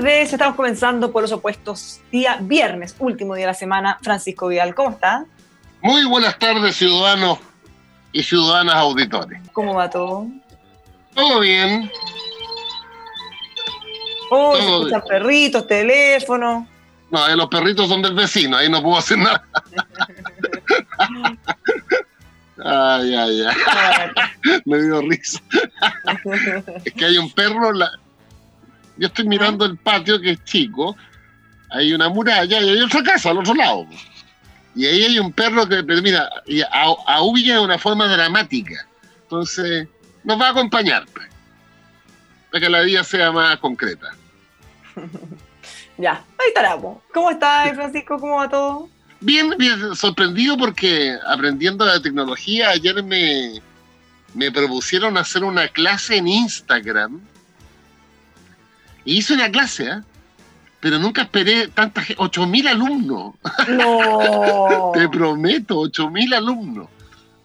tardes, estamos comenzando por los opuestos, día viernes, último día de la semana. Francisco Vidal, ¿cómo está? Muy buenas tardes, ciudadanos y ciudadanas auditores. ¿Cómo va todo? Todo bien. Oh, se escuchan perritos, teléfono. No, eh, los perritos son del vecino, ahí no puedo hacer nada. ay, ay, ay. Me dio risa. es que hay un perro, la, yo estoy mirando el patio que es chico, hay una muralla y hay otra casa al otro lado. Y ahí hay un perro que, pero mira, aúlla de una forma dramática. Entonces, nos va a acompañar, pues, para que la vida sea más concreta. ya, ahí estará. ¿Cómo está, Francisco? ¿Cómo va todo? Bien, bien, sorprendido porque aprendiendo la tecnología, ayer me, me propusieron hacer una clase en Instagram y hice una clase, ¿eh? pero nunca esperé tantas, 8.000 alumnos. No. Te prometo, 8.000 alumnos.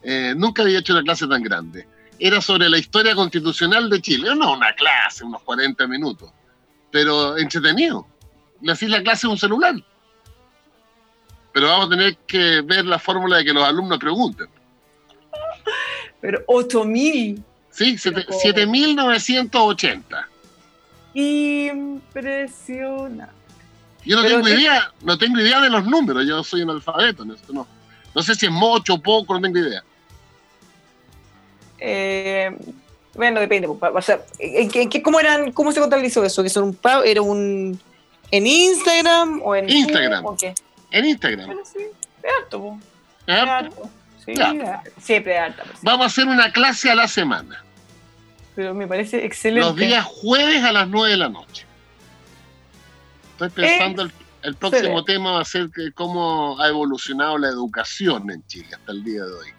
Eh, nunca había hecho una clase tan grande. Era sobre la historia constitucional de Chile. No una clase, unos 40 minutos, pero entretenido. Le hacía la clase en un celular. Pero vamos a tener que ver la fórmula de que los alumnos pregunten. Pero 8.000. Sí, 7.980. Impresionante. Yo no tengo idea, no tengo idea de los números, yo soy un alfabeto en esto, no. No sé si es mucho o poco, no tengo idea. Eh, bueno, depende. O ¿en qué, cómo, eran, ¿Cómo se contabilizó eso? ¿Que son un ¿Era un en Instagram o en Instagram? ¿o qué? En Instagram. Bueno, sí, es harto. Es harto. Sí, siempre harto. Vamos a hacer una clase a la semana pero me parece excelente. Los días jueves a las 9 de la noche. Estoy pensando, el, próximo tema va a ser que cómo ha evolucionado la educación en Chile hasta el día de hoy.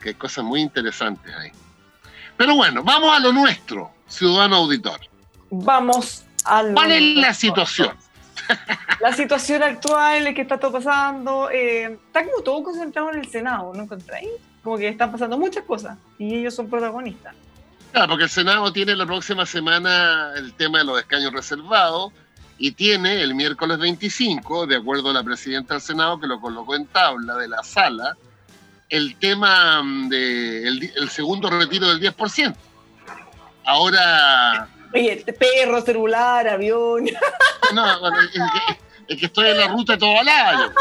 Que hay cosas muy interesantes ahí. Pero bueno, vamos a lo nuestro, ciudadano auditor. Vamos a lo ¿Cuál es la situación? La situación actual, que está todo pasando, eh, está como todo concentrado en el Senado, ¿no encontráis? Como que están pasando muchas cosas y ellos son protagonistas. Claro, porque el Senado tiene la próxima semana el tema de los escaños reservados y tiene el miércoles 25, de acuerdo a la presidenta del Senado que lo colocó en tabla de la sala, el tema del el segundo retiro del 10%. Ahora... Oye, perro, celular, avión. No, bueno, es, que, estoy en la ruta de todo el año.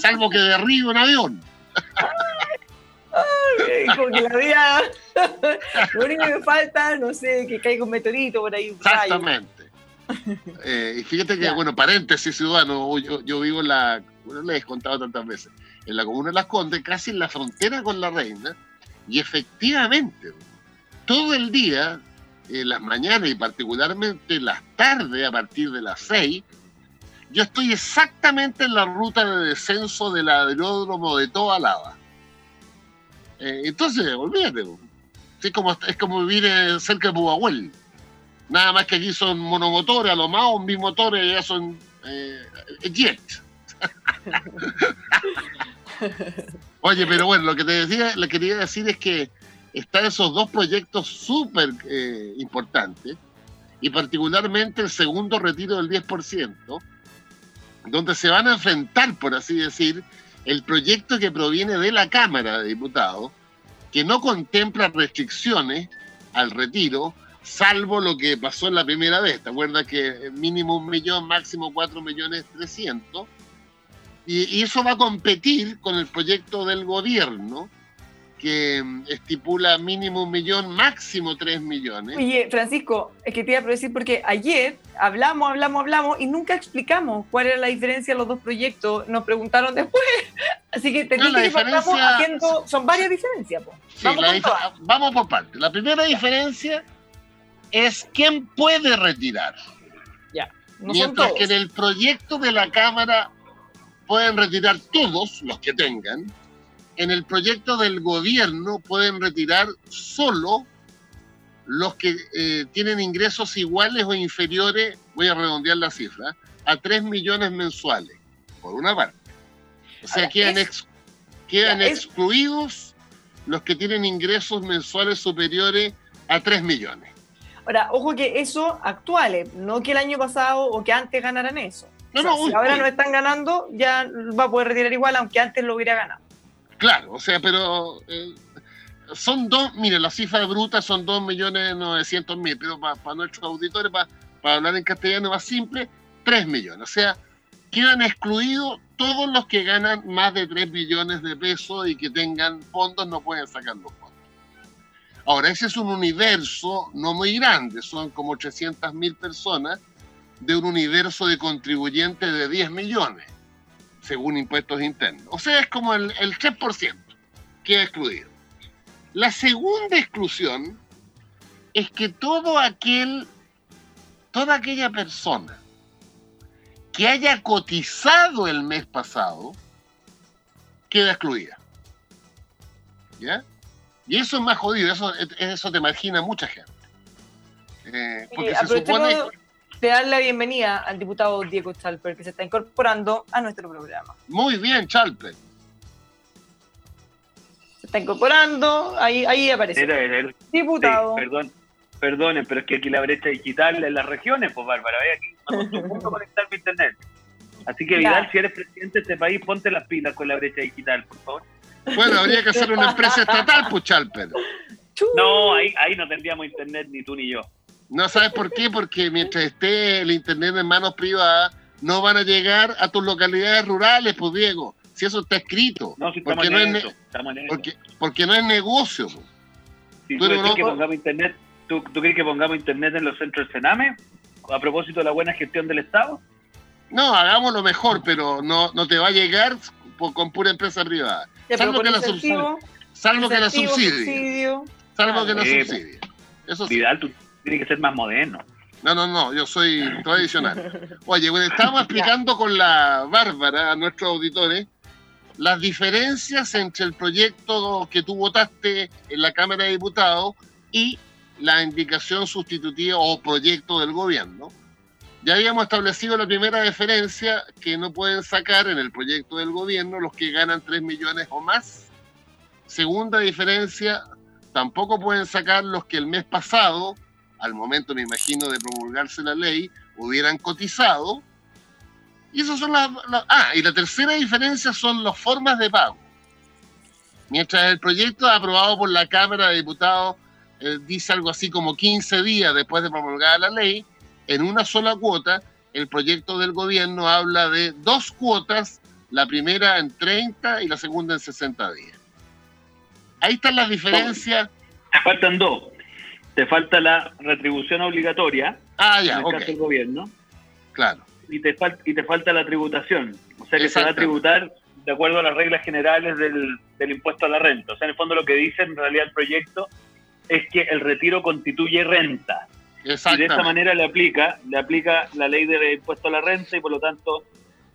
Salvo que derribo un avión. Como que la vida. Lo único que me falta, no sé, que caiga un meteorito por ahí. Exactamente. Eh, y fíjate que, bueno, paréntesis, ciudadano, yo, vivo en la, bueno, les he contado tantas veces, en la comuna de Las Condes, casi en la frontera con la reina, y efectivamente, todo el día, en las mañanas y particularmente las tardes, a partir de las seis, yo estoy exactamente en la ruta de descenso del aeródromo de toda lava. Eh, entonces, olvídate. Es como, es como vivir eh, cerca de Pubahuel. Nada más que aquí son monomotores, a lo más bimotores ya son eh, jet. Oye, pero bueno, lo que te decía, le quería decir es que están esos dos proyectos súper eh, importantes, y particularmente el segundo retiro del 10%, donde se van a enfrentar, por así decir, el proyecto que proviene de la Cámara de Diputados, que no contempla restricciones al retiro, salvo lo que pasó en la primera vez. ¿Te acuerdas que mínimo un millón, máximo cuatro millones trescientos? Y, y, eso va a competir con el proyecto del gobierno, que mm, estipula mínimo un millón, máximo tres millones. Oye, Francisco, es que te iba a decir porque ayer hablamos, hablamos, hablamos y nunca explicamos cuál era la diferencia de los dos proyectos. Nos preguntaron después. Así que te no, que diferencia... haciendo, son varias diferencias. Sí, vamos, vamos por partes. La primera diferencia es quién puede retirar. Ya. No Mientras que en el proyecto de la Cámara pueden retirar todos los que tengan en el proyecto del gobierno pueden retirar solo los que eh, tienen ingresos iguales o inferiores, voy a redondear la cifra, a 3 millones mensuales, por una parte. O sea, quedan, quedan excluidos los que tienen ingresos mensuales superiores a 3 millones. Ahora, ojo que eso actuales, no que el año pasado o que antes ganaran eso. No, no, si ahora no están ganando, ya va a poder retirar igual, aunque antes lo hubiera ganado. Claro, o sea, pero eh, son dos, mire, la cifra bruta son 2.900.000, pero para, nuestros auditores, para, para hablar en castellano más simple, 3 millones. O sea, quedan excluidos todos los que ganan más de 3 millones de pesos y que tengan fondos, no pueden sacar los fondos. Ahora, ese es un universo no muy grande, son como 800.000 personas de un universo de contribuyentes de 10 millones según impuestos internos. O sea, es como el, el 3% que ha excluido. La segunda exclusión es que todo aquel, toda aquella persona que haya cotizado el mes pasado queda excluida. ¿Ya? Y eso es más jodido, eso, eso te imagina mucha gente. Eh, porque se supone de dar la bienvenida al diputado Diego Chalper, que se está incorporando a nuestro programa. Muy bien, Chalper. Se está incorporando, ahí, ahí aparece. diputado. perdón, perdone, pero es que aquí la brecha digital en las regiones, pues Bárbara, ve aquí, no conectar mi internet. Así que Vidal, si eres presidente de este país, ponte las pilas con la brecha digital, por favor. Bueno, habría que hacer una empresa estatal, pues Chalper. No, ahí, ahí no tendríamos internet ni tú ni yo. No sabes por qué, porque mientras esté el internet en manos privadas, no van a llegar a tus localidades rurales, pues Diego. Si eso está escrito. No, si porque, no es porque, no es negocio. Pues. Si tú, crees que pongamos internet, ¿tú, crees que pongamos internet en los centros de Sename? A propósito de la buena gestión del Estado. No, hagámoslo mejor, pero no, no te va a llegar con pura empresa privada. salvo que la subsidie. Salvo que la subsidie. Salvo que la subsidie. Eso sí tiene que ser más moderno. No, no, no, yo soy tradicional. Oye, bueno, estábamos explicando con la Bárbara a nuestros auditores las diferencias entre el proyecto que tú votaste en la Cámara de Diputados y la indicación sustitutiva o proyecto del gobierno. Ya habíamos establecido la primera diferencia que no pueden sacar en el proyecto del gobierno los que ganan 3 millones o más. Segunda diferencia, tampoco pueden sacar los que el mes pasado al momento, me imagino, de promulgarse la ley, hubieran cotizado. Y esas son las, Ah, y la tercera diferencia son las formas de pago. Mientras el proyecto aprobado por la Cámara de Diputados eh, dice algo así como 15 días después de promulgar la ley, en una sola cuota, el proyecto del gobierno habla de dos cuotas, la primera en 30 y la segunda en 60 días. Ahí están las diferencias. Faltan dos te falta la retribución obligatoria ah, ya, en el caso del gobierno. Claro. Y te, y te falta la tributación. O sea que se va a tributar de acuerdo a las reglas generales del, impuesto a la renta. O sea, en el fondo lo que dice en realidad el proyecto es que el retiro constituye renta. Y de esa manera le aplica, le aplica la ley de impuesto a la renta y por lo tanto,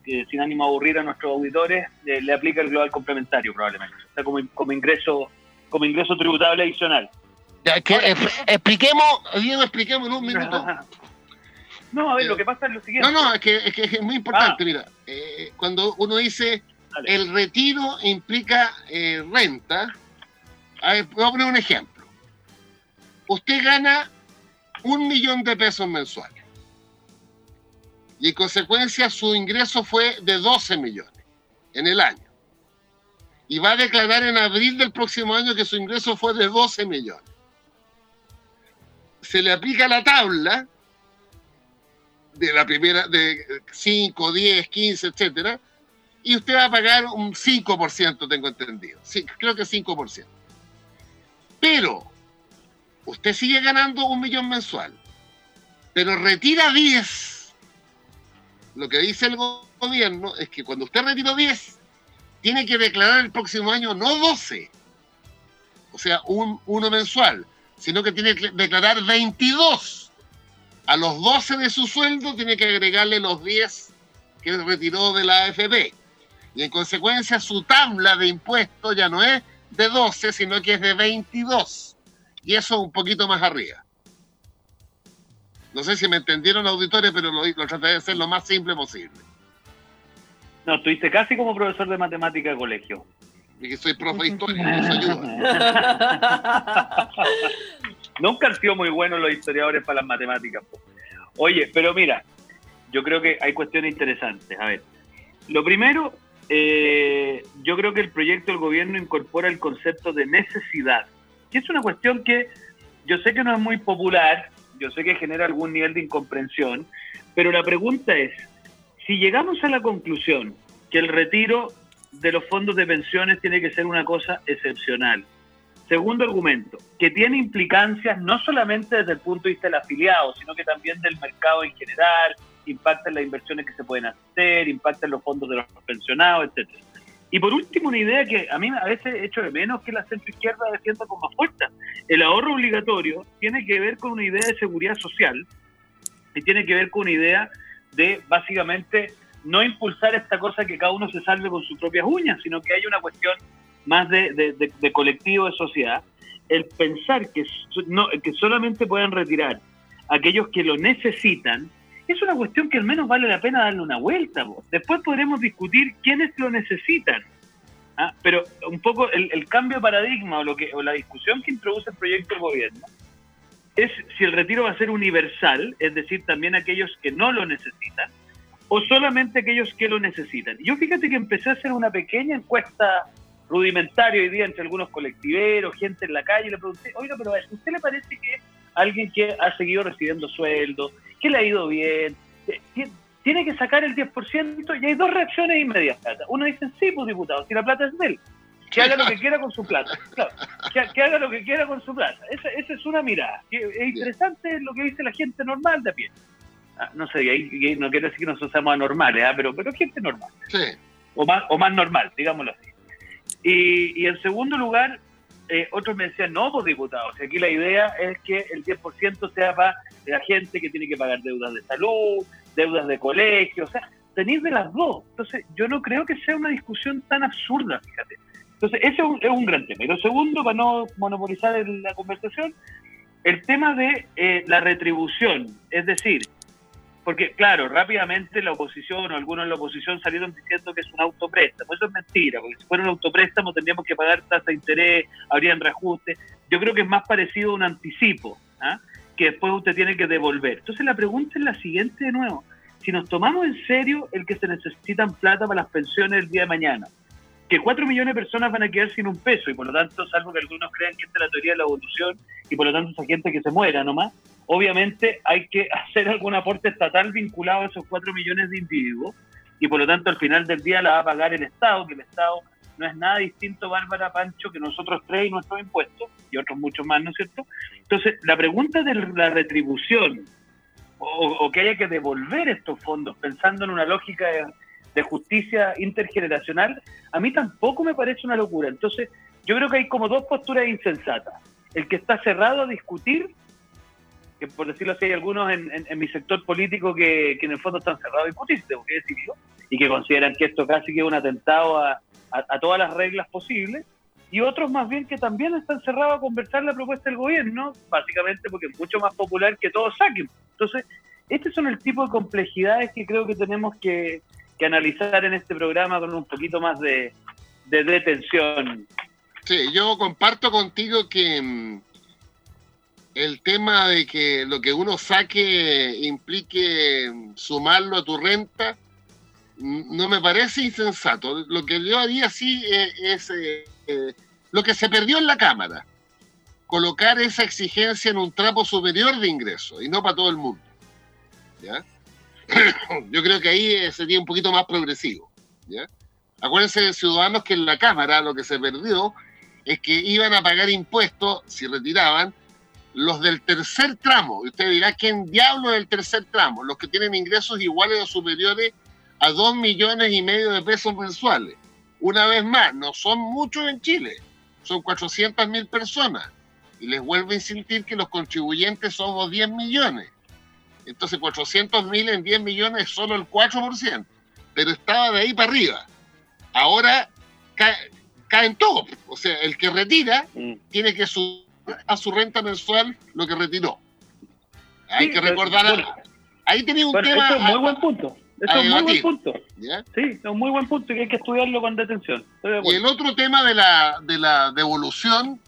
sin ánimo a aburrir a nuestros auditores, eh, le aplica el global complementario probablemente. O sea, como, como ingreso, como ingreso tributable adicional. Que, expliquemos, Diego, expliquemos en un minuto. No, a ver, lo que pasa es lo siguiente. No, no, es que es, que es muy importante, ah. mira. Eh, cuando uno dice el retiro implica eh, renta, voy a poner un ejemplo. Usted gana un millón de pesos mensuales. Y en consecuencia su ingreso fue de 12 millones en el año. Y va a declarar en abril del próximo año que su ingreso fue de 12 millones. Se le aplica la tabla de la primera, de 5, 10, 15, etcétera, y usted va a pagar un 5%, tengo entendido. Sí, creo que 5%. Pero usted sigue ganando un millón mensual, pero retira 10. Lo que dice el gobierno es que cuando usted retira 10, tiene que declarar el próximo año no 12, o sea, un, uno mensual, sino que tiene que declarar 22. A los 12 de su sueldo tiene que agregarle los 10 que retiró de la AFP. Y en consecuencia su tabla de impuestos ya no es de 12, sino que es de 22. Y eso un poquito más arriba. No sé si me entendieron auditores, pero lo, lo traté de hacer lo más simple posible. No, estuviste casi como profesor de matemática de colegio. Que soy profe de historia, eso ayuda. Nunca han sido muy buenos los historiadores para las matemáticas. Oye, pero mira, yo creo que hay cuestiones interesantes. A ver, lo primero eh, yo creo que el proyecto del gobierno incorpora el concepto de necesidad, que es una cuestión que yo sé que no es muy popular, yo sé que genera algún nivel de incomprensión, pero la pregunta es, si llegamos a la conclusión que el retiro de los fondos de pensiones tiene que ser una cosa excepcional, Segundo argumento, que tiene implicancias no solamente desde el punto de vista del afiliado, sino que también del mercado en general, impacta en las inversiones que se pueden hacer, impacta en los fondos de los pensionados, etcétera. Y por último, una idea que a mí a veces echo de menos que la centroizquierda defienda con más fuerza. El ahorro obligatorio tiene que ver con una idea de seguridad social y tiene que ver con una idea de básicamente no impulsar esta cosa que cada uno se salve con sus propias uñas, sino que hay una cuestión más de, de colectivo, de sociedad. El pensar que, no, que solamente puedan retirar aquellos que lo necesitan, es una cuestión que al menos vale la pena darle una vuelta. Después podremos discutir quiénes lo necesitan. ¿ah? Pero un poco el, cambio de paradigma o, lo que, o la discusión que introduce el proyecto del gobierno es si el retiro va a ser universal, es decir, también aquellos que no lo necesitan, o solamente aquellos que lo necesitan. Yo fíjate que empecé a hacer una pequeña encuesta rudimentaria hoy día entre algunos colectiveros, gente en la calle, y le pregunté, oiga, pero a ¿usted le parece que alguien que ha seguido recibiendo sueldo, que le ha ido bien, eh, tiene que sacar el 10% y hay dos reacciones inmediatas. Uno dice, sí, pues diputado, si la plata es de él, que haga lo que quiera con su plata. Claro, que, haga lo que quiera con su plata. Esa, esa es una mirada. es interesante lo que dice la gente normal de a pie. Ah, no sé, no quiero decir que nosotros seamos anormales, ¿ah? pero, pero gente normal. Sí. O más, o más normal, digámoslo así. Y, y en segundo lugar, eh, otros me decían, no, pues diputados, aquí la idea es que el 10% sea para la gente que tiene que pagar deudas de salud, deudas de colegio, o sea, tenéis de las dos. Entonces, yo no creo que sea una discusión tan absurda, fíjate. Entonces, ese es un, gran tema. Y lo segundo, para no monopolizar la conversación, el tema de eh, la retribución, es decir, porque, claro, rápidamente la oposición o algunos en la oposición salieron diciendo que es un autopréstamo. Eso es mentira, porque si fuera un autopréstamo tendríamos que pagar tasa de interés, habrían reajustes. Yo creo que es más parecido a un anticipo, ¿ah? que después usted tiene que devolver. Entonces la pregunta es la siguiente de nuevo. Si nos tomamos en serio el que se necesitan plata para las pensiones el día de mañana, que cuatro millones de personas van a quedar sin un peso y por lo tanto, salvo que algunos crean que esta es la teoría de la evolución y por lo tanto esa gente que se muera nomás, obviamente hay que hacer algún aporte estatal vinculado a esos 4 millones de individuos y por lo tanto al final del día la va a pagar el Estado, que el Estado no es nada distinto, Bárbara Pancho, que nosotros tres y nuestros impuestos y otros muchos más, ¿no es cierto? Entonces, la pregunta de la retribución o, que haya que devolver estos fondos pensando en una lógica de justicia intergeneracional, a mí tampoco me parece una locura. Entonces, yo creo que hay como dos posturas insensatas. El que está cerrado a discutir que por decirlo así hay algunos en, mi sector político que, en el fondo están cerrados a discutir, tengo que decirlo, y que consideran que esto casi que es un atentado a, todas las reglas posibles, y otros más bien que también están cerrados a conversar la propuesta del gobierno, básicamente porque es mucho más popular que todos saquen. Entonces, estos son el tipo de complejidades que creo que tenemos que, analizar en este programa con un poquito más de, de detención, Sí, yo comparto contigo que mm, el tema de que lo que uno saque implique sumarlo a tu renta no me parece insensato. Lo que yo haría sí eh, es, eh, eh, lo que se perdió en la Cámara, colocar esa exigencia en un trapo superior de ingresos y no para todo el mundo. ¿ya? Yo creo que ahí sería un poquito más progresivo. ¿ya? Acuérdense, ciudadanos, que en la Cámara lo que se perdió es que iban a pagar impuestos, si retiraban, los del tercer tramo. Y usted dirá, ¿quién diablo es el tercer tramo? Los que tienen ingresos iguales o superiores a 2 millones y medio de pesos mensuales. Una vez más, no son muchos en Chile, son 400 mil personas. Y les vuelvo a insistir que los contribuyentes somos 10 millones. Entonces 400 mil en 10 millones es solo el 4%. Pero estaba de ahí para arriba. Ahora caen todos. O sea, el que retira mm. tiene que subir a su renta mensual lo que retiró. Hay que recordar. ahí tenía un tema. es muy buen punto. es un muy buen punto. Sí, es un muy buen punto y hay que estudiarlo con detención. y el otro tema de la, de la devolución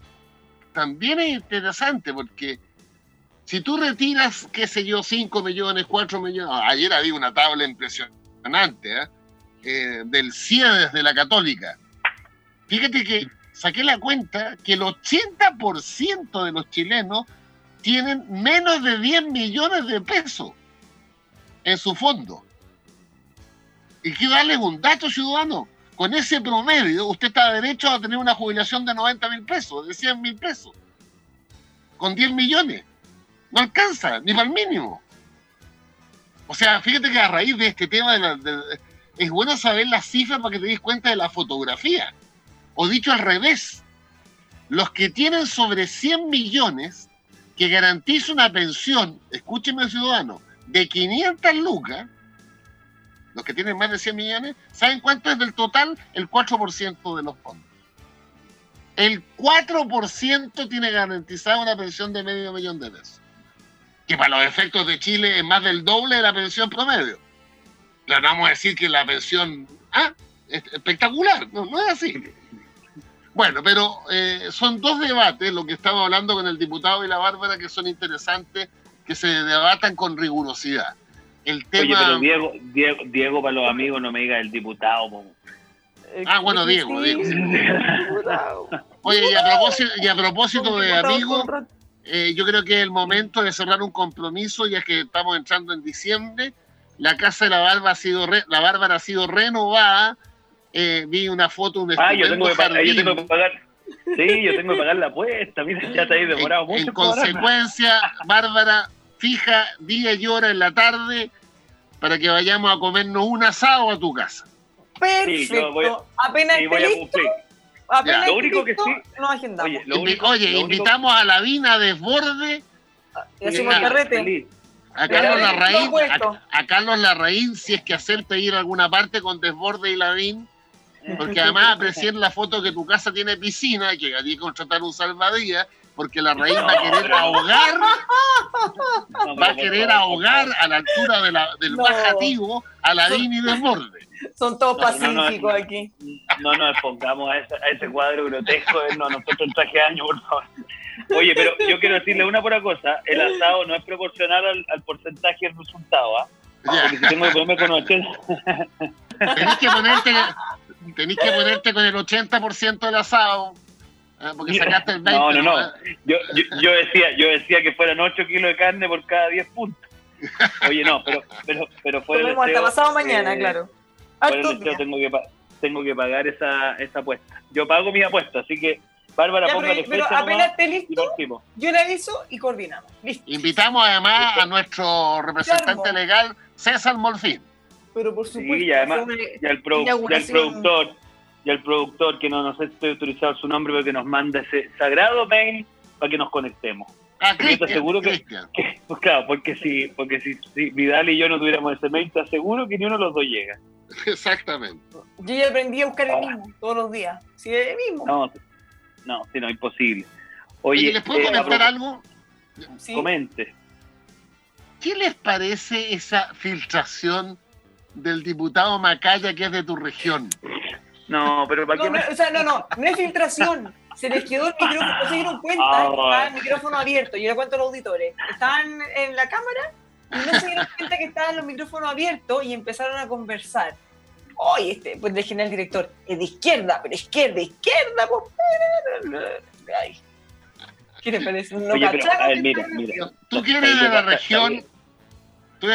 también es interesante porque si tú retiras, qué sé yo, 5 millones, 4 millones, ayer había una tabla impresionante ¿eh? Eh, del CIE de la Católica. Fíjate que saqué la cuenta que el 80% de los chilenos tienen menos de 10 millones de pesos en su fondo. Y quiero darles un dato, ciudadano. Con ese promedio, usted está derecho a tener una jubilación de 90 mil pesos, de 100 mil pesos. Con 10 millones. No alcanza, ni para el mínimo. O sea, fíjate que a raíz de este tema es bueno saber las cifras para que te des cuenta de la fotografía. O dicho al revés, los que tienen sobre 100 millones que garantiza una pensión, escúcheme ciudadano, de 500 lucas, los que tienen más de 100 millones, ¿saben cuánto es del total? El 4% de los fondos. El 4% tiene garantizada una pensión de medio millón de pesos. Que para los efectos de Chile es más del doble de la pensión promedio. No vamos a decir que la pensión ah, es espectacular. No es así. Bueno, pero eh, son dos debates, lo que estamos hablando con el diputado y la Bárbara, que son interesantes, que se debatan con rigurosidad. El tema... Oye, pero Diego, Diego, Diego, para los amigos, no me diga el diputado. Ah, bueno, Diego, Diego. Oye, y a propósito, y a propósito de amigos, eh, yo creo que es el momento de cerrar un compromiso, ya que estamos entrando en diciembre. La casa de la Bárbara ha sido, la Bárbara ha sido renovada eh, vi una foto de un Ah, yo tengo, que pagar, yo tengo que pagar. Sí, yo tengo que pagar la apuesta. Mira, ya te has demorado mucho. En consecuencia, Bárbara, fija día y hora en la tarde para que vayamos a comernos un asado a tu casa. Perfecto. voy, apenas sí, voy a cumplir. Apenas lo único que sí. No agendamos. Oye, único, oye invitamos a la Vina Desborde. Y hacemos carrete. A Carlos, Larraín, a, a, Carlos Larraín, si es que hacer pedir alguna parte con Desborde y Lavín, porque además aprecié la foto que tu casa tiene piscina, que hay que contratar un salvadía, porque la raíz va a querer ahogar, va a querer ahogar a la altura de la, del bajativo a la Dini desborde. Son todos pacíficos aquí. No nos expongamos a ese, a ese cuadro grotesco de no, nosotros en traje de año, por favor. Oye, pero yo quiero decirle una pura cosa, el asado no es proporcional al, porcentaje del resultado, ¿ah? Porque si tengo que ponerme con 80... Tenés que ponerte tenés que ponerte con el 80% del asado. ¿eh? Porque sacaste el 20%. No, no, no. Yo, yo, decía, yo decía que fueran 8 kilos de carne por cada 10 puntos. Oye, no, pero, pero, pero fuera el hasta pasado mañana, claro. tengo que, tengo que pagar esa, esa apuesta. Yo pago mi apuesta, así que Bárbara, ya, póngale pero, pero apenas esté listo, yo le aviso y coordinamos. Listo. Invitamos además a nuestro representante legal, César Molfín pero por supuesto. y además, y al, productor, y al productor, que no, no sé si estoy autorizado su nombre, pero que nos manda ese sagrado mail para que nos conectemos. Ah, Cristian, te aseguro que, pues claro, porque si, porque si, Vidal y yo no tuviéramos ese mail, te aseguro que ni uno de los dos llega. Exactamente. Yo ya aprendí a buscar el ah. mismo todos los días. Sí, el mismo. No, no, sí, no, imposible. Oye, ¿les puedo eh, comentar algo? Comente. ¿Qué les parece esa filtración del diputado Macaya que es de tu región. No, pero ¿para no, no, o sea, no, no, no es filtración. se les quedó el micrófono, no se dieron cuenta que estaba el micrófono abierto. Yo le cuento a los auditores. Estaban en la cámara y no se dieron cuenta que estaban los micrófonos abiertos y empezaron a conversar. Oye, este, pues le el director, es de izquierda, pero izquierda, izquierda, pues. Ay. ¿Qué te parece? No Oye, mira, mira. Tú quieres de la región,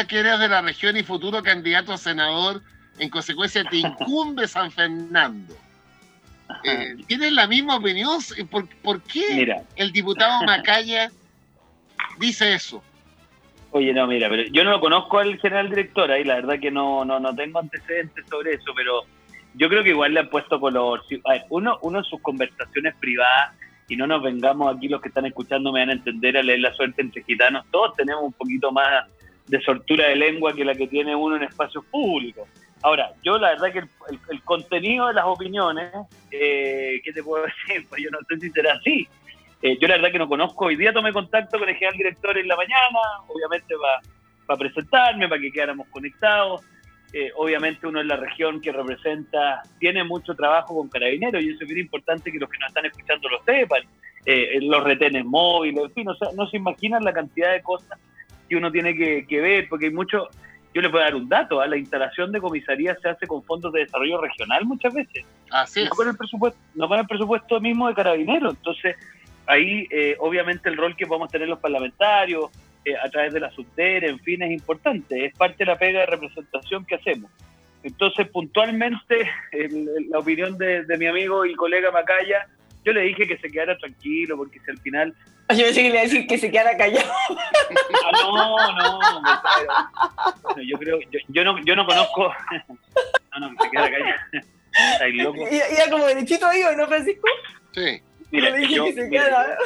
que eres de la región y futuro candidato a senador, en consecuencia te incumbe San Fernando. Eh, ¿Tienes la misma opinión? ¿Por, por qué el diputado Macaya dice eso? Oye, no, mira, pero yo no lo conozco al general director, ahí la verdad que no, no, no tengo antecedentes sobre eso, pero yo creo que igual le han puesto color. A ver, uno, uno en sus conversaciones privadas, y no nos vengamos aquí los que están escuchando, me van a entender a leer la suerte entre gitanos, todos tenemos un poquito más de sortura de lengua que la que tiene uno en espacios públicos. Ahora, yo la verdad que el, contenido de las opiniones, eh, ¿qué te puedo decir? Pues yo no sé si será así. Eh, yo la verdad que no conozco. Hoy día tomé contacto con el general director en la mañana, obviamente para presentarme, para que quedáramos conectados. Eh, obviamente uno en la región que representa tiene mucho trabajo con carabineros y eso es bien importante que los que nos están escuchando lo sepan. los retenes móviles, en fin, o sea, no se imaginan la cantidad de cosas que uno tiene que, que ver, porque hay mucho, yo le puedo dar un dato, ¿ah? la instalación de comisaría se hace con fondos de desarrollo regional muchas veces. Así no con el presupuesto, no con el presupuesto mismo de carabineros. Entonces, ahí eh, obviamente el rol que podemos tener los parlamentarios eh, a través de la subter, en fin, es importante, es parte de la pega de representación que hacemos. Entonces, puntualmente, la opinión de, de mi amigo y colega Macaya yo le dije que se quedara tranquilo, porque si al final. Yo pensé que le iba a decir que se quedara callado. Ah, no, no, no, yo creo, yo, yo, no, yo no conozco. No, no, que se quedara callado. Está loco. ¿Iba como derechito ahí, ¿no, Francisco? Sí. Mira, le dije yo, que se quedara.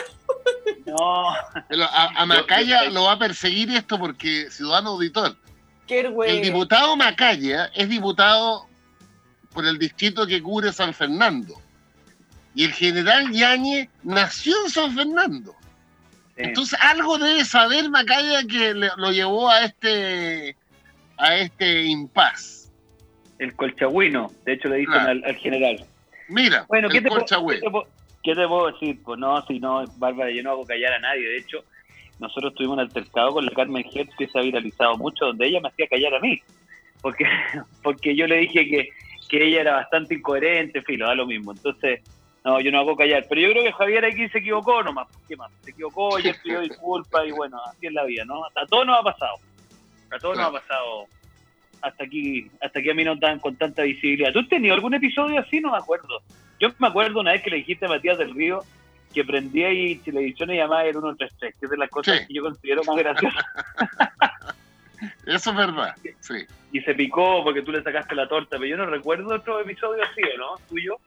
No. A, a Macaya lo va a perseguir esto porque ciudadano auditor. Qué el diputado Macaya es diputado por el distrito que cubre San Fernando. Y el general Yañez nació en San Fernando. Entonces algo debe saber Macaya que lo llevó a este a este impas. El colchagüino, de hecho le dicen al, general. Mira, bueno, ¿qué, te ¿qué, te puedo, decir? Pues no, si no, Bárbara, yo no hago callar a nadie. De hecho, nosotros tuvimos un altercado con la Carmen Hertz que se ha viralizado mucho, donde ella me hacía callar a mí. Porque, porque yo le dije que, que ella era bastante incoherente, filo, da lo mismo. Entonces, no, yo no hago callar. Pero yo creo que Javier aquí se equivocó nomás. ¿Qué más? Se equivocó, y pidió disculpas y bueno, así es la vida, ¿no? A todos nos ha pasado. A todos nos ha pasado. Hasta aquí, hasta aquí a mí no dan con tanta visibilidad. ¿Tú has tenido algún episodio así? No me acuerdo. Yo me acuerdo una vez que le dijiste a Matías del Río que prendía y televisión y llamaba el 133, que es de las cosas que yo considero más graciosas. Eso es verdad, sí. Y se picó porque tú le sacaste la torta, pero yo no recuerdo otro episodio así, ¿no? ¿Tuyo?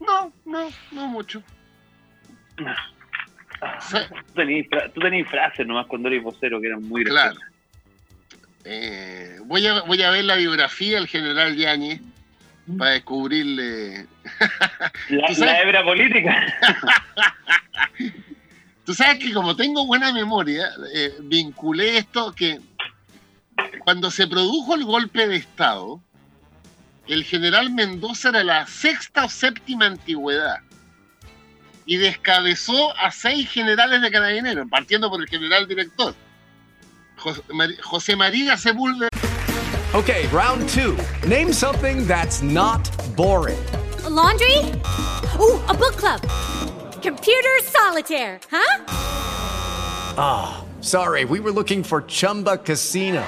No, no, no mucho. Tú tenías, frases nomás cuando eres vocero que eran muy Claro. Eh, voy, a, voy a ver la biografía del general Yañez para descubrirle. la, hebra política. Tú sabes que como tengo buena memoria, eh, vinculé esto que cuando se produjo el golpe de Estado, el general Mendoza era la sexta o séptima antigüedad y descabezó a seis generales de carabineros, partiendo por el general director, José María Sepúlveda. Okay, round two. Name something that's not boring. laundry? Ooh, a book club. Computer solitaire, huh? Ah, oh, sorry, we were looking for Chumba Casino.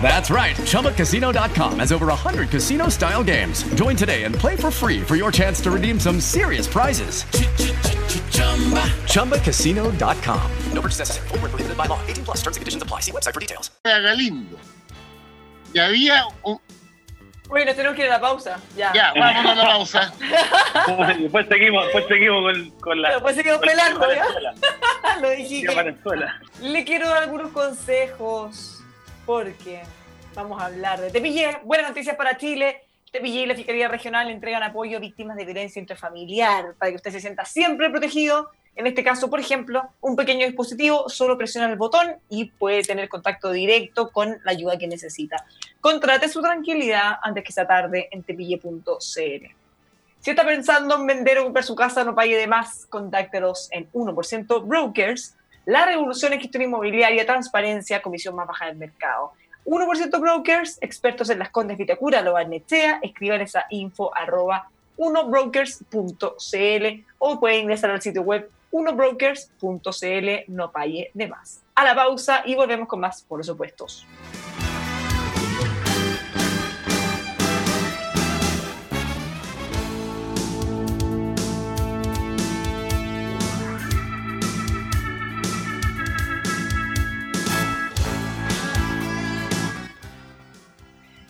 That's right. ChumbaCasino.com has over 100 casino style games. Join today and play for free for your chance to redeem some serious prizes. ChumbaCasino.com. No purchase necessary. Full prohibited by law. 18 plus terms and conditions apply. See website for details. Galindo. Y había un. Tenemos que ir a la pausa. Ya, ya vamos a la pausa. después seguimos, después seguimos con, con la. Después seguimos pelando, ¿ya? Lo dije. Le quiero dar algunos consejos porque vamos a hablar de Tepillé. Buenas noticias para Chile. Tepillé y la Fiscalía Regional entregan apoyo a víctimas de violencia intrafamiliar para que usted se sienta siempre protegido. En este caso, por ejemplo, un pequeño dispositivo, solo presiona el botón y puede tener contacto directo con la ayuda que necesita. Contrate su tranquilidad antes que sea tarde en tepille.cl. Si está pensando en vender o comprar su casa, no pague de más, contáctelos en 1% Brokers. La revolución en gestión inmobiliaria, transparencia, comisión más baja del mercado. 1% Brokers, expertos en las Condes Vitacura, lo Nechea, escriban esa info arroba 1brokers.cl o pueden ingresar al sitio web 1brokers.cl, no pague de más. A la pausa y volvemos con más por los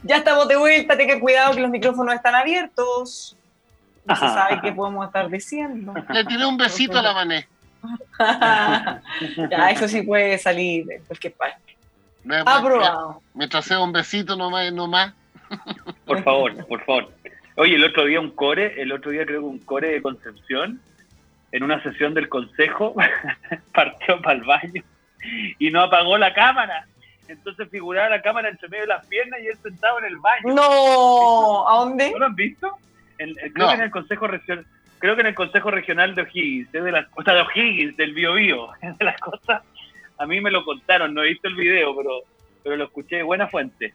Ya estamos de vuelta, ten cuidado que los micrófonos están abiertos. No se sabe qué podemos estar diciendo. Le tiré un besito a la mané. ya, eso sí puede salir de cualquier parte. Aprobado. Mientras sea un besito nomás, nomás. Por favor, por favor. Oye, el otro día un core, el otro día creo que un core de Concepción, en una sesión del consejo, partió para el baño y no apagó la cámara. Entonces figuraba la cámara entre medio de las piernas y él sentado en el baño. No, ¿a dónde? ¿No lo han visto? creo que en el Consejo Regional, creo que en el Consejo Regional de O'Higgins, de las cosas de O'Higgins, del Bio Bio, de las cosas, a mí me lo contaron, no he visto el video, pero, pero lo escuché de buena fuente.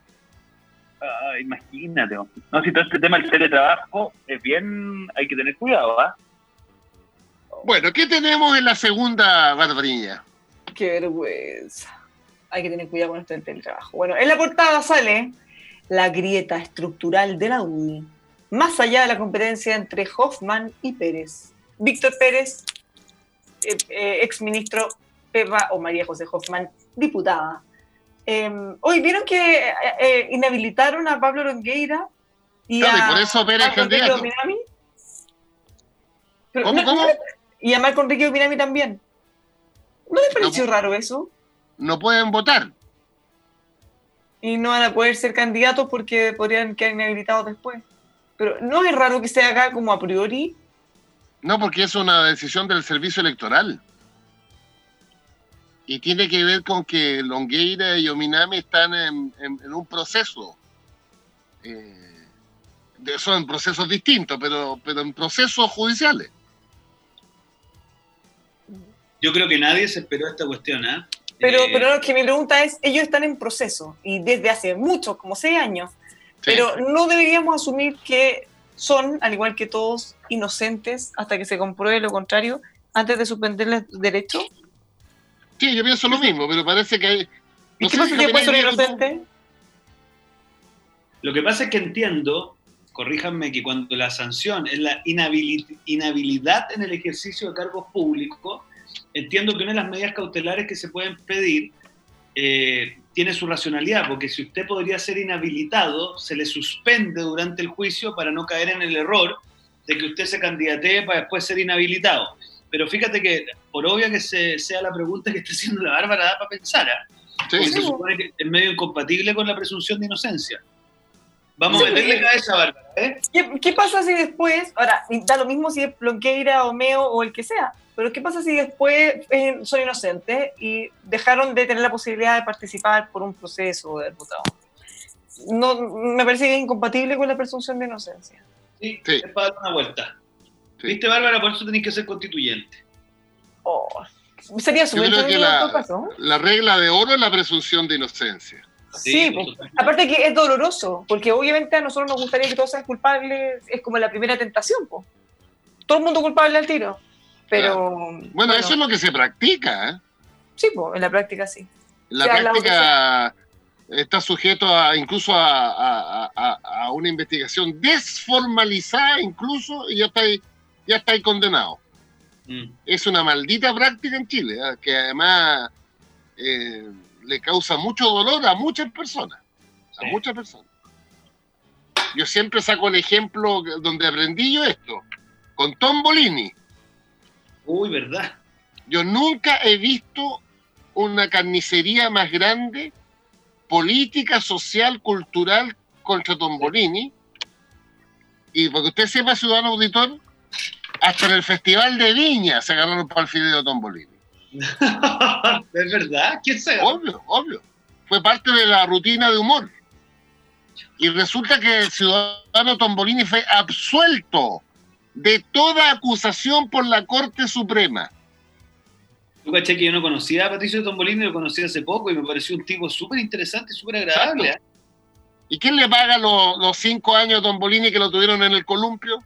Ah, imagínate, no, si todo este tema del teletrabajo es bien, hay que tener cuidado, ¿ah? Bueno, ¿qué tenemos en la segunda barbarilla? Qué vergüenza hay que tener cuidado con esto del teletrabajo. Bueno, en la portada sale la grieta estructural de la UDI, más allá de la competencia entre Hoffman y Pérez. Víctor Pérez, eh, eh, ex ministro Pepa o María José Hoffman, diputada. Em, hoy vieron que eh, inhabilitaron a Pablo Longueira y a, por eso Pérez candidato. ¿Cómo, cómo? Y a Marco Enrique Minami también. ¿No les pareció raro eso? No pueden votar. Y no van a poder ser candidatos porque podrían quedar inhabilitados después. Pero ¿no es raro que se haga como a priori? No, porque es una decisión del servicio electoral. Y tiene que ver con que Longueira y Ominami están en, un proceso. Eh, son procesos distintos, pero, pero en procesos judiciales. Yo creo que nadie se esperó esta cuestión, ¿eh? Pero, pero que mi pregunta es, ellos están en proceso y desde hace muchos, como seis años, pero no deberíamos asumir que son, al igual que todos, inocentes hasta que se compruebe lo contrario antes de suspenderles derecho. Sí, yo pienso lo mismo, pero parece que hay... ¿Y qué pasa si después son inocentes? Lo que pasa es que entiendo, corríjanme, que cuando la sanción es la inhabilidad en el ejercicio de cargos públicos, entiendo que una de las medidas cautelares que se pueden pedir eh, tiene su racionalidad, porque si usted podría ser inhabilitado, se le suspende durante el juicio para no caer en el error de que usted se candidatee para después ser inhabilitado. Pero fíjate que, por obvia que sea la pregunta que está haciendo la Bárbara, da para pensar, ¿ah? se supone que es medio incompatible con la presunción de inocencia. Vamos a meterle cabeza, Bárbara. ¿eh? ¿Qué, pasa si después, ahora, da lo mismo si es Plonqueira o Meo o el que sea, pero ¿qué pasa si después eh, son inocentes y dejaron de tener la posibilidad de participar por un proceso de votado? No, me parece que es incompatible con la presunción de inocencia. Sí, es para dar una vuelta. ¿Viste, Bárbara? Por eso tenéis que ser constituyente. Oh, sería su la, la regla de oro es la presunción de inocencia. Sí, pues, aparte que es doloroso, porque obviamente a nosotros nos gustaría que todos sean culpables, es como la primera tentación, pues. Todo el mundo culpable al tiro. Pero. Bueno, eso es lo que se practica, ¿eh? Sí, pues, en la práctica sí. La práctica está sujeto a incluso a, una investigación desformalizada, incluso, y ya está ahí, ya está ahí condenado. Mm. Es una maldita práctica en Chile, ¿eh? que además eh, le causa mucho dolor a muchas personas. A muchas personas. Yo siempre saco el ejemplo donde aprendí yo esto, con Tom Bolini. Uy, ¿verdad? Yo nunca he visto una carnicería más grande, política, social, cultural, contra Tombolini. Y porque usted sepa, ciudadano auditor, hasta en el Festival de Viña se agarraron para el fideo Tombolini. ¿Es verdad? ¿Quién se Obvio, obvio. Fue parte de la rutina de humor. Y resulta que el ciudadano Tombolini fue absuelto de toda acusación por la Corte Suprema. Tú caché que yo no conocía a Patricio Tombolini, lo conocí hace poco y me pareció un tipo súper interesante y súper agradable. ¿eh? ¿Y quién le paga los, cinco años a Tombolini que lo tuvieron en el columpio?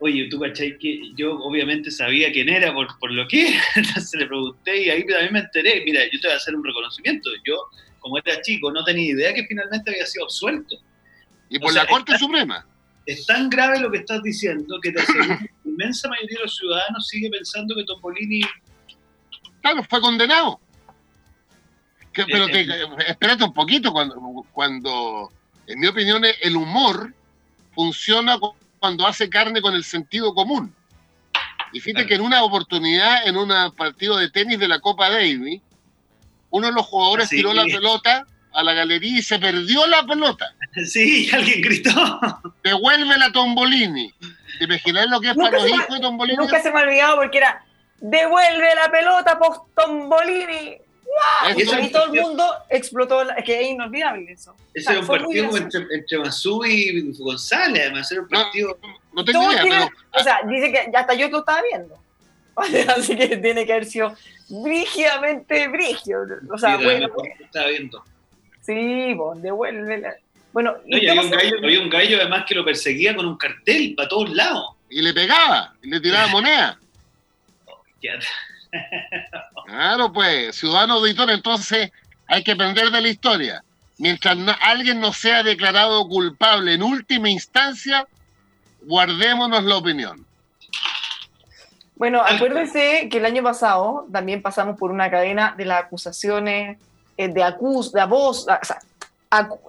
Oye, tú cachai que yo obviamente sabía quién era por, por lo que entonces le pregunté y ahí también me enteré. Mira, yo te voy a hacer un reconocimiento. Yo, como era chico, no tenía idea que finalmente había sido absuelto. ¿Y por la Corte Suprema? Es tan grave lo que estás diciendo que la inmensa mayoría de los ciudadanos sigue pensando que Tombolini Claro, fue condenado. pero te, espérate un poquito, cuando, cuando, en mi opinión, el humor funciona cuando hace carne con el sentido común. Y fíjate que en una oportunidad, en un partido de tenis de la Copa Davis, uno de los jugadores tiró la pelota a la galería y se perdió la pelota. Sí, alguien gritó. Devuelve la Tombolini. ¿Te imaginas lo que es para los hijos de Tombolini? Nunca se me ha olvidado porque era devuelve la pelota post Tombolini. Y, todo el mundo explotó, es que es inolvidable eso. Ese era un partido entre, entre Masú y González, además era un partido... No, tengo idea, O sea, dice que hasta yo lo estaba viendo. Así que tiene que haber sido brígidamente brigio. O sea, bueno... Pues, estaba viendo. Sí, vos, devuelve Bueno, no, y había, un gallo, había un gallo además que lo perseguía con un cartel para todos lados. Y le pegaba, y le tiraba moneda. Claro, pues, ciudadano auditor, entonces hay que aprender de la historia. Mientras alguien no sea declarado culpable en última instancia, guardémonos la opinión. Bueno, acuérdense que el año pasado también pasamos por una cadena de las acusaciones de, acus de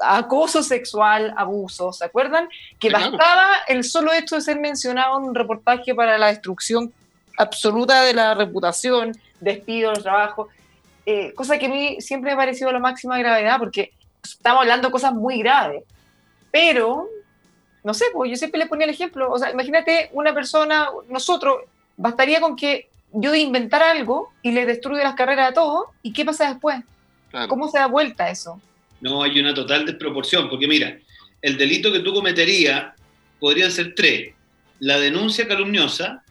acoso sexual, abuso, ¿se acuerdan? Que bastaba el solo hecho de ser mencionado en un reportaje para la destrucción absoluta de la reputación, despido, los trabajos, eh, cosa que a mí siempre me ha parecido la máxima gravedad, porque estamos hablando de cosas muy graves. Pero, no sé, pues yo siempre le ponía el ejemplo, o sea, imagínate una persona, nosotros, bastaría con que yo inventara algo y le destruya las carreras a todos, ¿y qué pasa después? ¿Cómo se da vuelta eso? No, hay una total desproporción, porque mira, el delito que tú cometerías podrían ser tres. La denuncia calumniosa,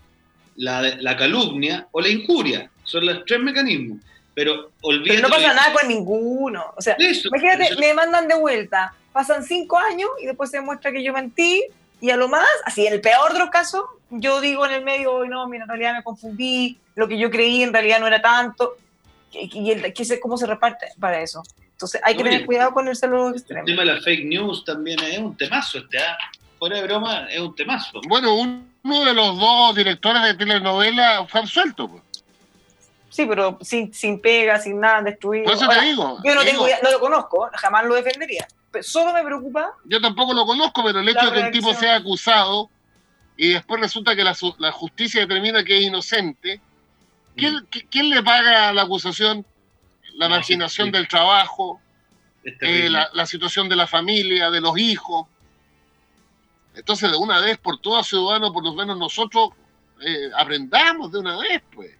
la, calumnia o la injuria. Son los tres mecanismos. Pero olvídate. Pero no pasa nada con ninguno. O sea, imagínate, me mandan de vuelta, pasan cinco años y después se demuestra que yo mentí y a lo más, así en el peor de los casos, yo digo en el medio, no, mira, en realidad me confundí, lo que yo creí en realidad no era tanto. ¿Y, el, cómo se reparte para eso? Entonces hay que tener cuidado con el saludo extremo. El tema de la fake news también es un temazo. Este, ¿ah? Fuera de broma, es un temazo. Bueno, un uno de los dos directores de telenovela fue absuelto. Pues. Sí, pero sin, sin pega, sin nada, destruido. Por eso te digo. Yo no, tengo, no lo conozco, jamás lo defendería. Pero solo me preocupa. Yo tampoco lo conozco, pero el hecho de que un tipo sea acusado y después resulta que la, la justicia determina que es inocente, ¿quién. ¿quién, le paga la acusación? La marginación del trabajo, eh, la, la situación de la familia, de los hijos. Entonces, de una vez por todas, ciudadanos, por lo menos nosotros eh, aprendamos de una vez, pues.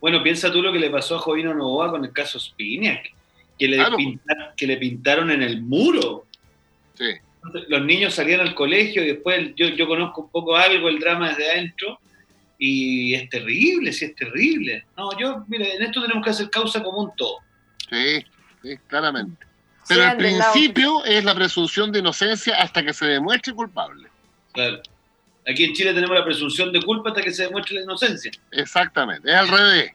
Bueno, piensa tú lo que le pasó a Jovino Novoa con el caso Spiniak, que le, pintaron, que le pintaron en el muro. Sí. Los niños salían al colegio y después yo, yo conozco un poco algo, el drama desde adentro, y es terrible, sí es terrible. No, yo, mire, en esto tenemos que hacer causa común todo. Sí, sí, claramente. Pero el principio es la presunción de inocencia hasta que se demuestre culpable. Claro. Aquí en Chile tenemos la presunción de culpa hasta que se demuestre la inocencia. Exactamente, es al revés.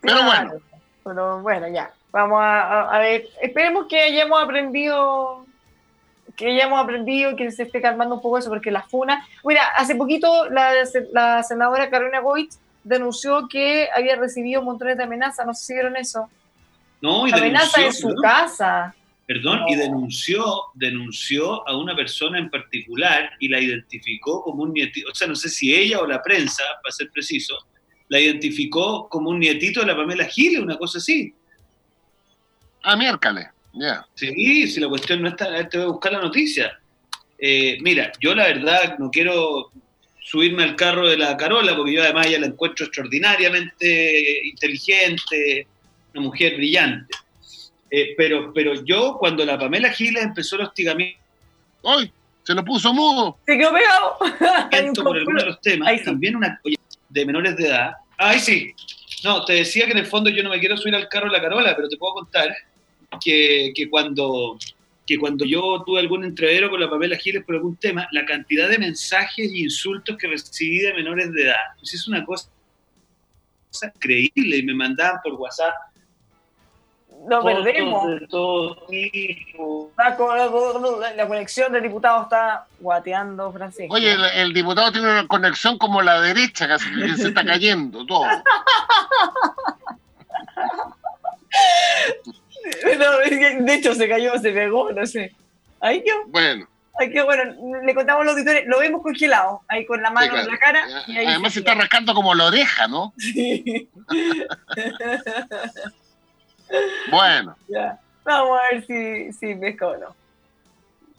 Pero bueno. Pero bueno, ya. Vamos a, ver. Esperemos que hayamos aprendido que hayamos aprendido, que se esté calmando un poco eso, porque la FUNA. Mira, hace poquito la, la senadora Carolina Goitz denunció que había recibido montones de amenazas, no sé si vieron eso. No, y amenaza en su casa. Perdón, y denunció, denunció a una persona en particular y la identificó como un nietito, o sea, no sé si ella o la prensa, para ser preciso, la identificó como un nietito de la Pamela Giles, una cosa así. Ah, miércoles, Sí, si la cuestión no está, te voy a buscar la noticia. Eh, mira, yo la verdad no quiero subirme al carro de la Carola, porque yo además ya la encuentro extraordinariamente inteligente, una mujer brillante. Eh, pero, pero yo, cuando la Pamela Giles empezó el hostigamiento. ¡Ay! Se lo puso mudo. Se quedó pegado. Esto por alguno de los temas. También una de menores de edad. Ay, sí. No, te decía que en el fondo yo no me quiero subir al carro de la Carola, pero te puedo contar que, que cuando que cuando yo tuve algún entrevero con la Pamela Giles por algún tema, la cantidad de mensajes e insultos que recibí de menores de edad, pues es una cosa increíble y me mandaban por WhatsApp. No perdemos. La, conexión del diputado está guateando, Francisco. Oye, el, diputado tiene una conexión como la derecha, casi que se está cayendo todo. de hecho, se cayó, se pegó, no sé. Ahí quedó. Bueno. Ahí quedó, bueno, le contamos a los auditores, lo vemos congelado, ahí con la mano en la cara. Y Además se, está rascando como la oreja, ¿no? Sí. bueno. Ya. Vamos a ver si, si pesca o no.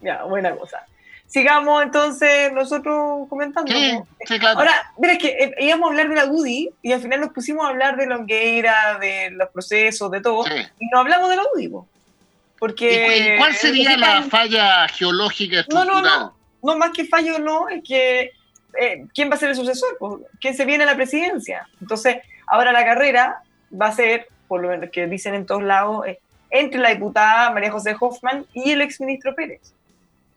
Ya, buena cosa sigamos entonces nosotros comentando. Sí, claro. Ahora, mira, es que eh, íbamos a hablar de la UDI y al final nos pusimos a hablar de Longueira, de los procesos, de todo, y no hablamos de la UDI. Porque, ¿Y, cuál sería la falla geológica estructural? No, no, no, no más que fallo no, es que eh, ¿quién va a ser el sucesor? ¿Quién se viene a la presidencia? Entonces, ahora la carrera va a ser, por lo que dicen en todos lados, entre la diputada María José Hoffman y el exministro Pérez.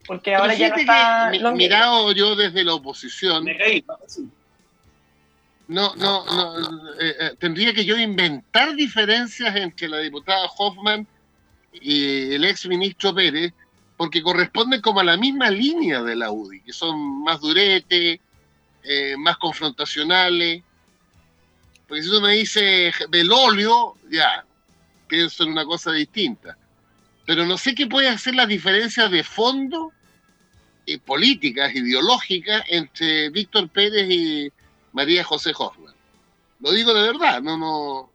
Porque ahora ya no está. mirado yo desde la oposición. No, no, no. Eh, eh, tendría que yo inventar diferencias entre la diputada Hoffman y el ex ministro Pérez, porque corresponden como a la misma línea de la UDI, que son más duretes, eh, más confrontacionales. Porque si uno me dice Belolio, ya, pienso en una cosa distinta pero no sé qué puede hacer la diferencia de fondo y políticas, ideológicas, entre Víctor Pérez y María José Hoffman. Lo digo de verdad, no, no,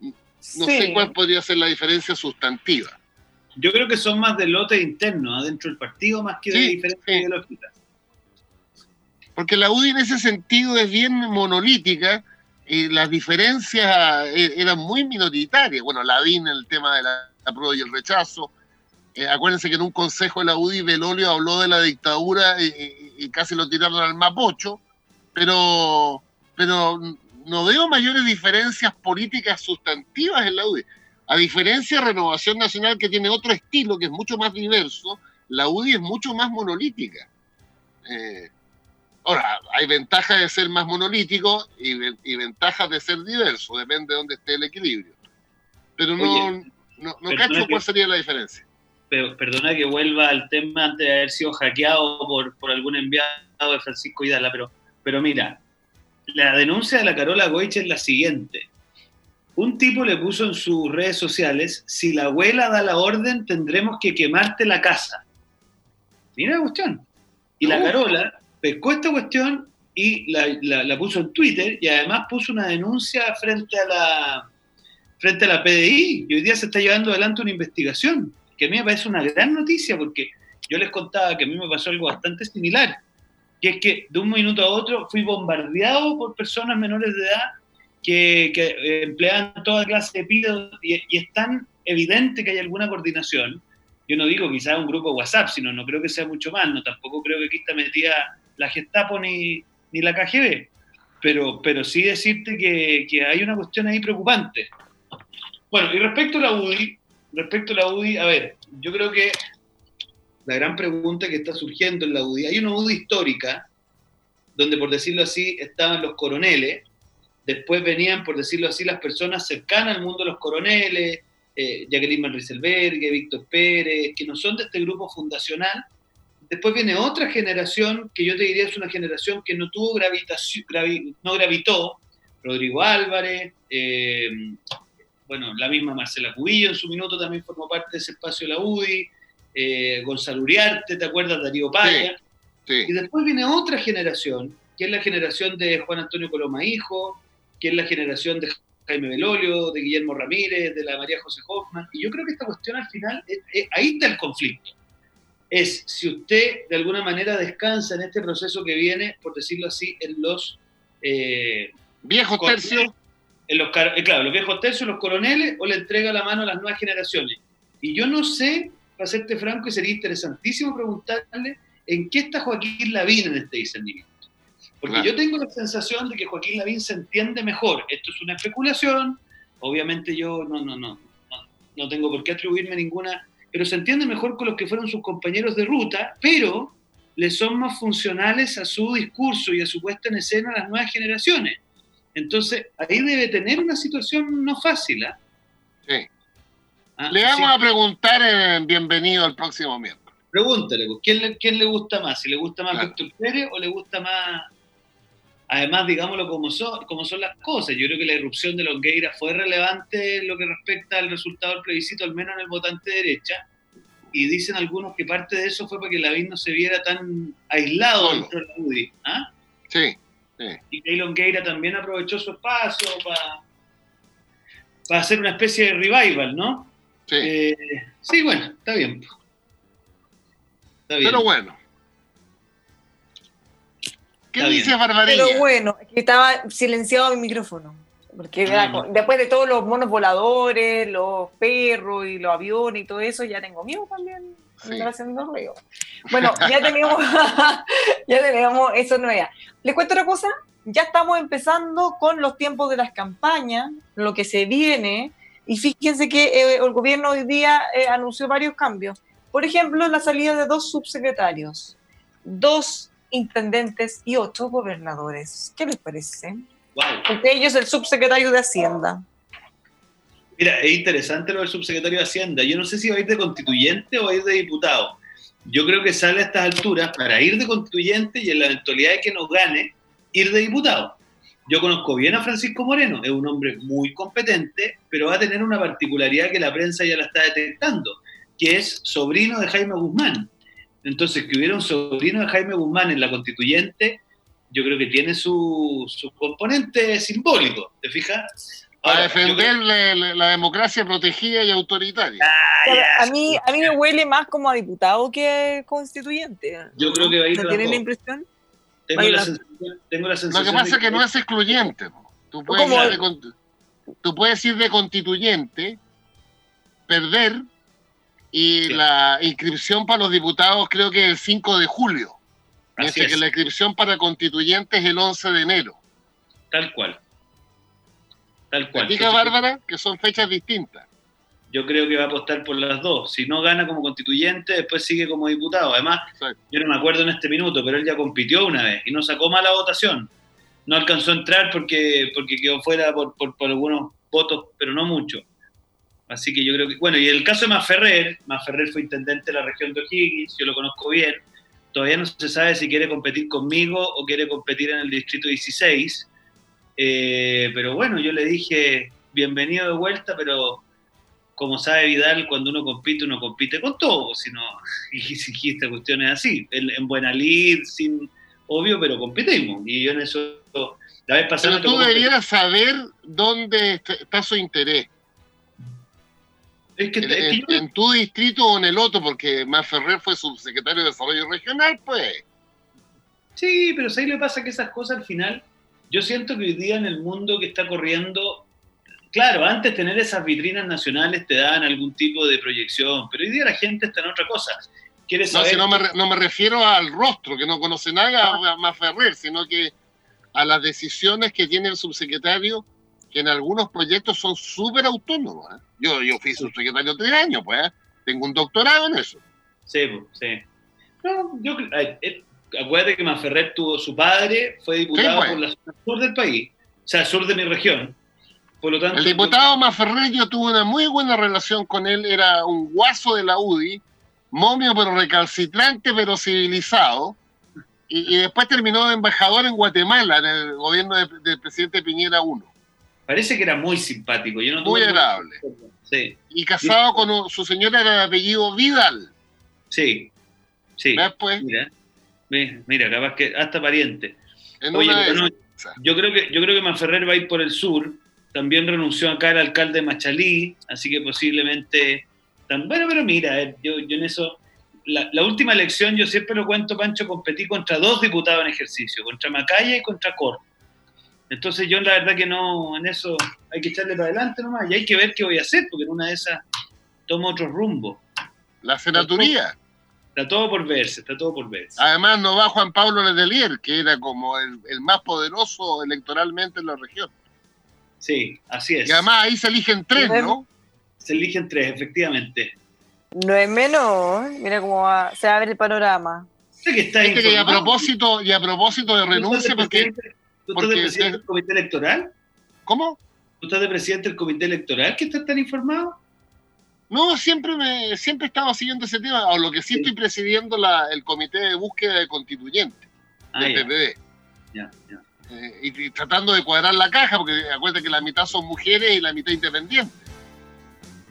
no sé cuál podría ser la diferencia sustantiva. Yo creo que son más de lote interno, adentro del partido, más que de diferencias ideológicas. Porque la UDI en ese sentido es bien monolítica y las diferencias eh, eran muy minoritarias. Bueno, la vi en el tema de la apruebo y el rechazo. Eh, acuérdense que en un consejo de la UDI Belolio habló de la dictadura y, casi lo tiraron al mapocho, pero, pero no veo mayores diferencias políticas sustantivas en la UDI. A diferencia de Renovación Nacional, que tiene otro estilo, que es mucho más diverso, la UDI es mucho más monolítica. Eh, ahora, hay ventajas de ser más monolítico y, y, ventajas de ser diverso, depende de dónde esté el equilibrio. Pero no, no, no cacho cuál sería la diferencia. Pero, perdona que vuelva al tema antes de haber sido hackeado por, por algún enviado de Francisco Hidala, pero, pero mira, la denuncia de la Carola Goich es la siguiente. Un tipo le puso en sus redes sociales, si la abuela da la orden, tendremos que quemarte la casa. Mira la cuestión. Y la Carola pescó esta cuestión y la, la, puso en Twitter y además puso una denuncia frente a la, frente a la PDI y hoy día se está llevando adelante una investigación, que a mí me parece una gran noticia porque yo les contaba que a mí me pasó algo bastante similar, que es que de un minuto a otro fui bombardeado por personas menores de edad que, que eh, emplean toda clase de pidos y, es tan evidente que hay alguna coordinación. Yo no digo quizás un grupo de WhatsApp, sino no creo que sea mucho más, no tampoco creo que aquí está metida la Gestapo ni, ni la KGB, pero, pero sí decirte que, que hay una cuestión ahí preocupante. Bueno, y respecto a la UDI, respecto a la UDI, a ver, yo creo que la gran pregunta que está surgiendo en la UDI, hay una UDI histórica, donde por decirlo así estaban los coroneles, después venían, por decirlo así, las personas cercanas al mundo de los coroneles, eh, Jacqueline Van Víctor Pérez, que no son de este grupo fundacional. Después viene otra generación que yo te diría es una generación que no tuvo gravitación, no gravitó, Rodrigo Álvarez, eh, bueno, la misma Marcela Cubillo en su minuto también formó parte de ese espacio de la UDI, eh, Gonzalo Uriarte, ¿te acuerdas? Darío Paya. Y después viene otra generación, que es la generación de Juan Antonio Coloma Hijo, que es la generación de Jaime Belolio, de Guillermo Ramírez, de la María José Hoffman. Y yo creo que esta cuestión al final, ahí está el conflicto. Es si usted de alguna manera descansa en este proceso que viene, por decirlo así, en los... Eh, Viejos tercios los, eh, claro, los viejos tercios, los coroneles, o le entrega la mano a las nuevas generaciones. Y yo no sé para serte franco, y sería interesantísimo preguntarle en qué está Joaquín Lavín en este discernimiento. Porque yo tengo la sensación de que Joaquín Lavín se entiende mejor. Esto es una especulación, obviamente yo no, no, no, no, tengo por qué atribuirme ninguna, pero se entiende mejor con los que fueron sus compañeros de ruta, pero le son más funcionales a su discurso y a su puesta en escena a las nuevas generaciones. Entonces, ahí debe tener una situación no fácil. ¿ah? Sí. Ah, le vamos a preguntar en bienvenido al próximo miércoles. Pregúntale, pues, ¿quién le, ¿quién le gusta más? ¿Si le gusta más Víctor Pérez o le gusta más además, digámoslo como son, como son las cosas, yo creo que la irrupción de Longueira fue relevante en lo que respecta al resultado del plebiscito, al menos en el votante derecha, y dicen algunos que parte de eso fue para que Lavín no se viera tan aislado dentro de la UDI. ¿ah? Sí, sí. Y que Longueira también aprovechó su espacio para, para hacer una especie de revival, ¿no? Sí. Eh, sí, bueno, está bien. Está bien. Pero bueno. ¿Qué dice Barbarella? Pero bueno, que estaba silenciado mi micrófono. Porque ah, después de todos los monos voladores, los perros y los aviones y todo eso, ya tengo miedo también. Haciendo ruido. Bueno, ya tenemos, ya tenemos, eso es. Les cuento otra cosa, ya estamos empezando con los tiempos de las campañas, lo que se viene, y fíjense que eh, el gobierno hoy día eh, anunció varios cambios. Por ejemplo, la salida de dos subsecretarios, dos intendentes y ocho gobernadores. ¿Qué les parece? Entre ellos el subsecretario de Hacienda. Mira, es interesante lo del subsecretario de Hacienda. Yo no sé si va a ir de constituyente o va a ir de diputado. Yo creo que sale a estas alturas para ir de constituyente y en la eventualidad de que nos gane, ir de diputado. Yo conozco bien a Francisco Moreno, es un hombre muy competente, pero va a tener una particularidad que la prensa ya la está detectando, que es sobrino de Jaime Guzmán. Entonces, que hubiera un sobrino de Jaime Guzmán en la constituyente, yo creo que tiene su, componente simbólico, ¿te fijas? Para defender la, democracia protegida y autoritaria. Ah, a, mí, a mí me huele más como a diputado que constituyente. Yo creo que va a ir. ¿No tienen la impresión? Tengo la, sensación, tengo la, sensación, Lo que pasa es que, no es excluyente. Tú puedes, ir de, tú puedes ir de constituyente, perder y la inscripción para los diputados creo que es el 5 de julio. Así que la inscripción para constituyentes es el 11 de enero. Tal cual. Tal cual. Diga Bárbara que son fechas distintas. Yo creo que va a apostar por las dos. Si no gana como constituyente, después sigue como diputado. Además, yo no me acuerdo en este minuto, pero él ya compitió una vez y no sacó mala votación. No alcanzó a entrar porque, porque quedó fuera por, por, por algunos votos, pero no mucho. Así que yo creo que, bueno, y el caso de Maferrer, Maferrer fue intendente de la región de O'Higgins, yo lo conozco bien, todavía no se sabe si quiere competir conmigo o quiere competir en el distrito 16, eh, pero bueno, yo le dije, bienvenido de vuelta, pero como sabe Vidal, cuando uno compite, uno compite con todo, sino, y si esta cuestión es así, en, buena lid, sin, obvio, pero competimos, y yo en eso, la vez pasada... Pero tú deberías saber dónde está su interés. En, tu distrito o en el otro, porque Más Ferrer fue subsecretario de Desarrollo Regional, pues. Sí, pero ahí le pasa que esas cosas al final, yo siento que hoy día en el mundo que está corriendo, claro, antes tener esas vitrinas nacionales te daban algún tipo de proyección, pero hoy día la gente está en otra cosa. Quiere saber no, si no, me, refiero al rostro, que no conoce nada a Más Ferrer, sino que a las decisiones que tiene el subsecretario que en algunos proyectos son súper autónomos. ¿eh? Yo, yo fui subsecretario tres años, pues, ¿eh? tengo un doctorado en eso. Sí, pues, sí. No, yo, eh, acuérdate que Manferrer tuvo su padre, fue diputado pues. por la zona sur del país, o sea, sur de mi región. Por lo tanto, el diputado Manferrer, yo tuve una muy buena relación con él, era un guaso de la UDI, momio pero recalcitrante pero civilizado, y, después terminó de embajador en Guatemala, en el gobierno del presidente Piñera I. Parece que era muy simpático. Yo no muy agradable. Sí. Y casado con su señora de apellido Vidal. Sí. Sí. Pues? Mira, mira, capaz que hasta pariente. yo creo que yo creo que Manferrer va a ir por el sur. También renunció acá el alcalde Machalí, así que posiblemente. bueno, pero mira, eh, yo, yo en eso. La, la, última elección, yo siempre lo cuento, Pancho, competí contra dos diputados en ejercicio, contra Macaya y contra Cor. Entonces yo la verdad que no, en eso hay que echarle para adelante nomás y hay que ver qué voy a hacer, porque en una de esas tomo otro rumbo. La senaturía. Está todo por verse, está todo por verse. Además, no va Juan Pablo Letelier, que era como el, más poderoso electoralmente en la región. Sí, así es. Y además ahí se eligen tres, ¿no? Se eligen tres, efectivamente. No es menos, mira cómo se abre el panorama. Sé que está y a propósito y a propósito de renuncia porque ¿Tú estás de presidente del comité electoral? ¿Cómo? ¿Tú estás de presidente del comité electoral que estás tan informado? No, siempre me siempre he estado siguiendo ese tema, o lo que sí, estoy presidiendo la, el comité de búsqueda de constituyente ah, del PPD. Ya, ya. Eh, y, tratando de cuadrar la caja, porque acuérdate que la mitad son mujeres y la mitad independientes.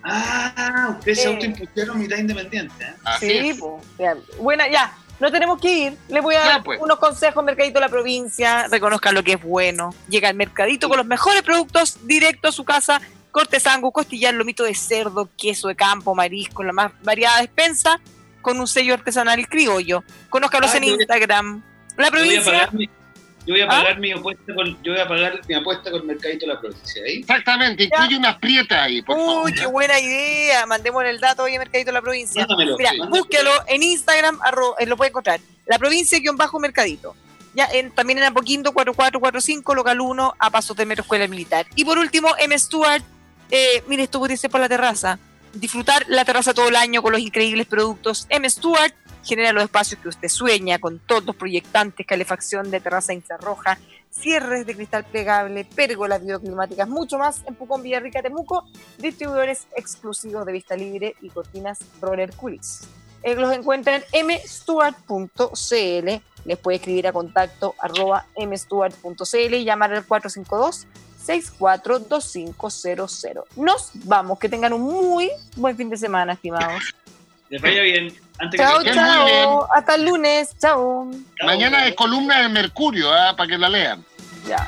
Ah, ustedes se autoimpusieron mitad independiente. ¿eh? sí, pues. Bueno, ya, no tenemos que ir. Les voy a dar pues. unos consejos, Mercadito de la provincia. Reconozcan lo que es bueno. Llega al Mercadito con los mejores productos directo a su casa corte sangu, costillar, lomito de cerdo, queso de campo, marisco, la más variada despensa, con un sello artesanal criollo. Conózcalos en Instagram. La provincia. Yo voy a pagar, ¿Ah? mi, apuesta con, yo voy a pagar mi apuesta con Mercadito de la Provincia. ¿eh? Exactamente, incluye unas prietas ahí, por favor. Uy, qué buena idea. Mandemos el dato hoy a Mercadito de la Provincia. Mira, búsquelo en Instagram, eh, lo puede encontrar. La provincia-mercadito ya también en Apoquindo 4445, local 1, a pasos de Metro Escuela Militar. Y por último, M. Stewart, eh, mire, esto ser por la terraza. Disfrutar la terraza todo el año con los increíbles productos M. Stewart genera los espacios que usted sueña, con todos proyectantes, calefacción de terraza infrarroja, cierres de cristal plegable, pérgolas bioclimáticas, mucho más en Pucón, Villarrica, Temuco, distribuidores exclusivos de vista libre y cortinas Roller Coolies. Eh, los encuentran en mstewart.cl. Les puede escribir a contacto arroba mstewart.cl y llamar al 452 642500. Nos vamos, que tengan un muy buen fin de semana, estimados. Les vaya bien. chao, chao. Hasta el lunes. Chao. Mañana es columna de Mercurio, ¿eh? para que la lean. Ya.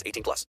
18 plus.